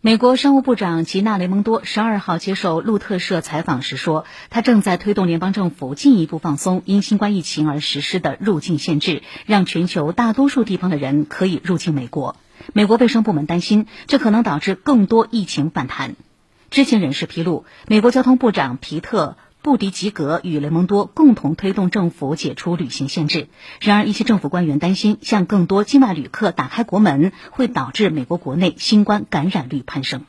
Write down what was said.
美国商务部长吉娜·雷蒙多十二号接受路透社采访时说，他正在推动联邦政府进一步放松因新冠疫情而实施的入境限制，让全球大多数地方的人可以入境美国。美国卫生部门担心，这可能导致更多疫情反弹。知情人士披露，美国交通部长皮特。布迪吉格与雷蒙多共同推动政府解除旅行限制。然而，一些政府官员担心，向更多境外旅客打开国门，会导致美国国内新冠感染率攀升。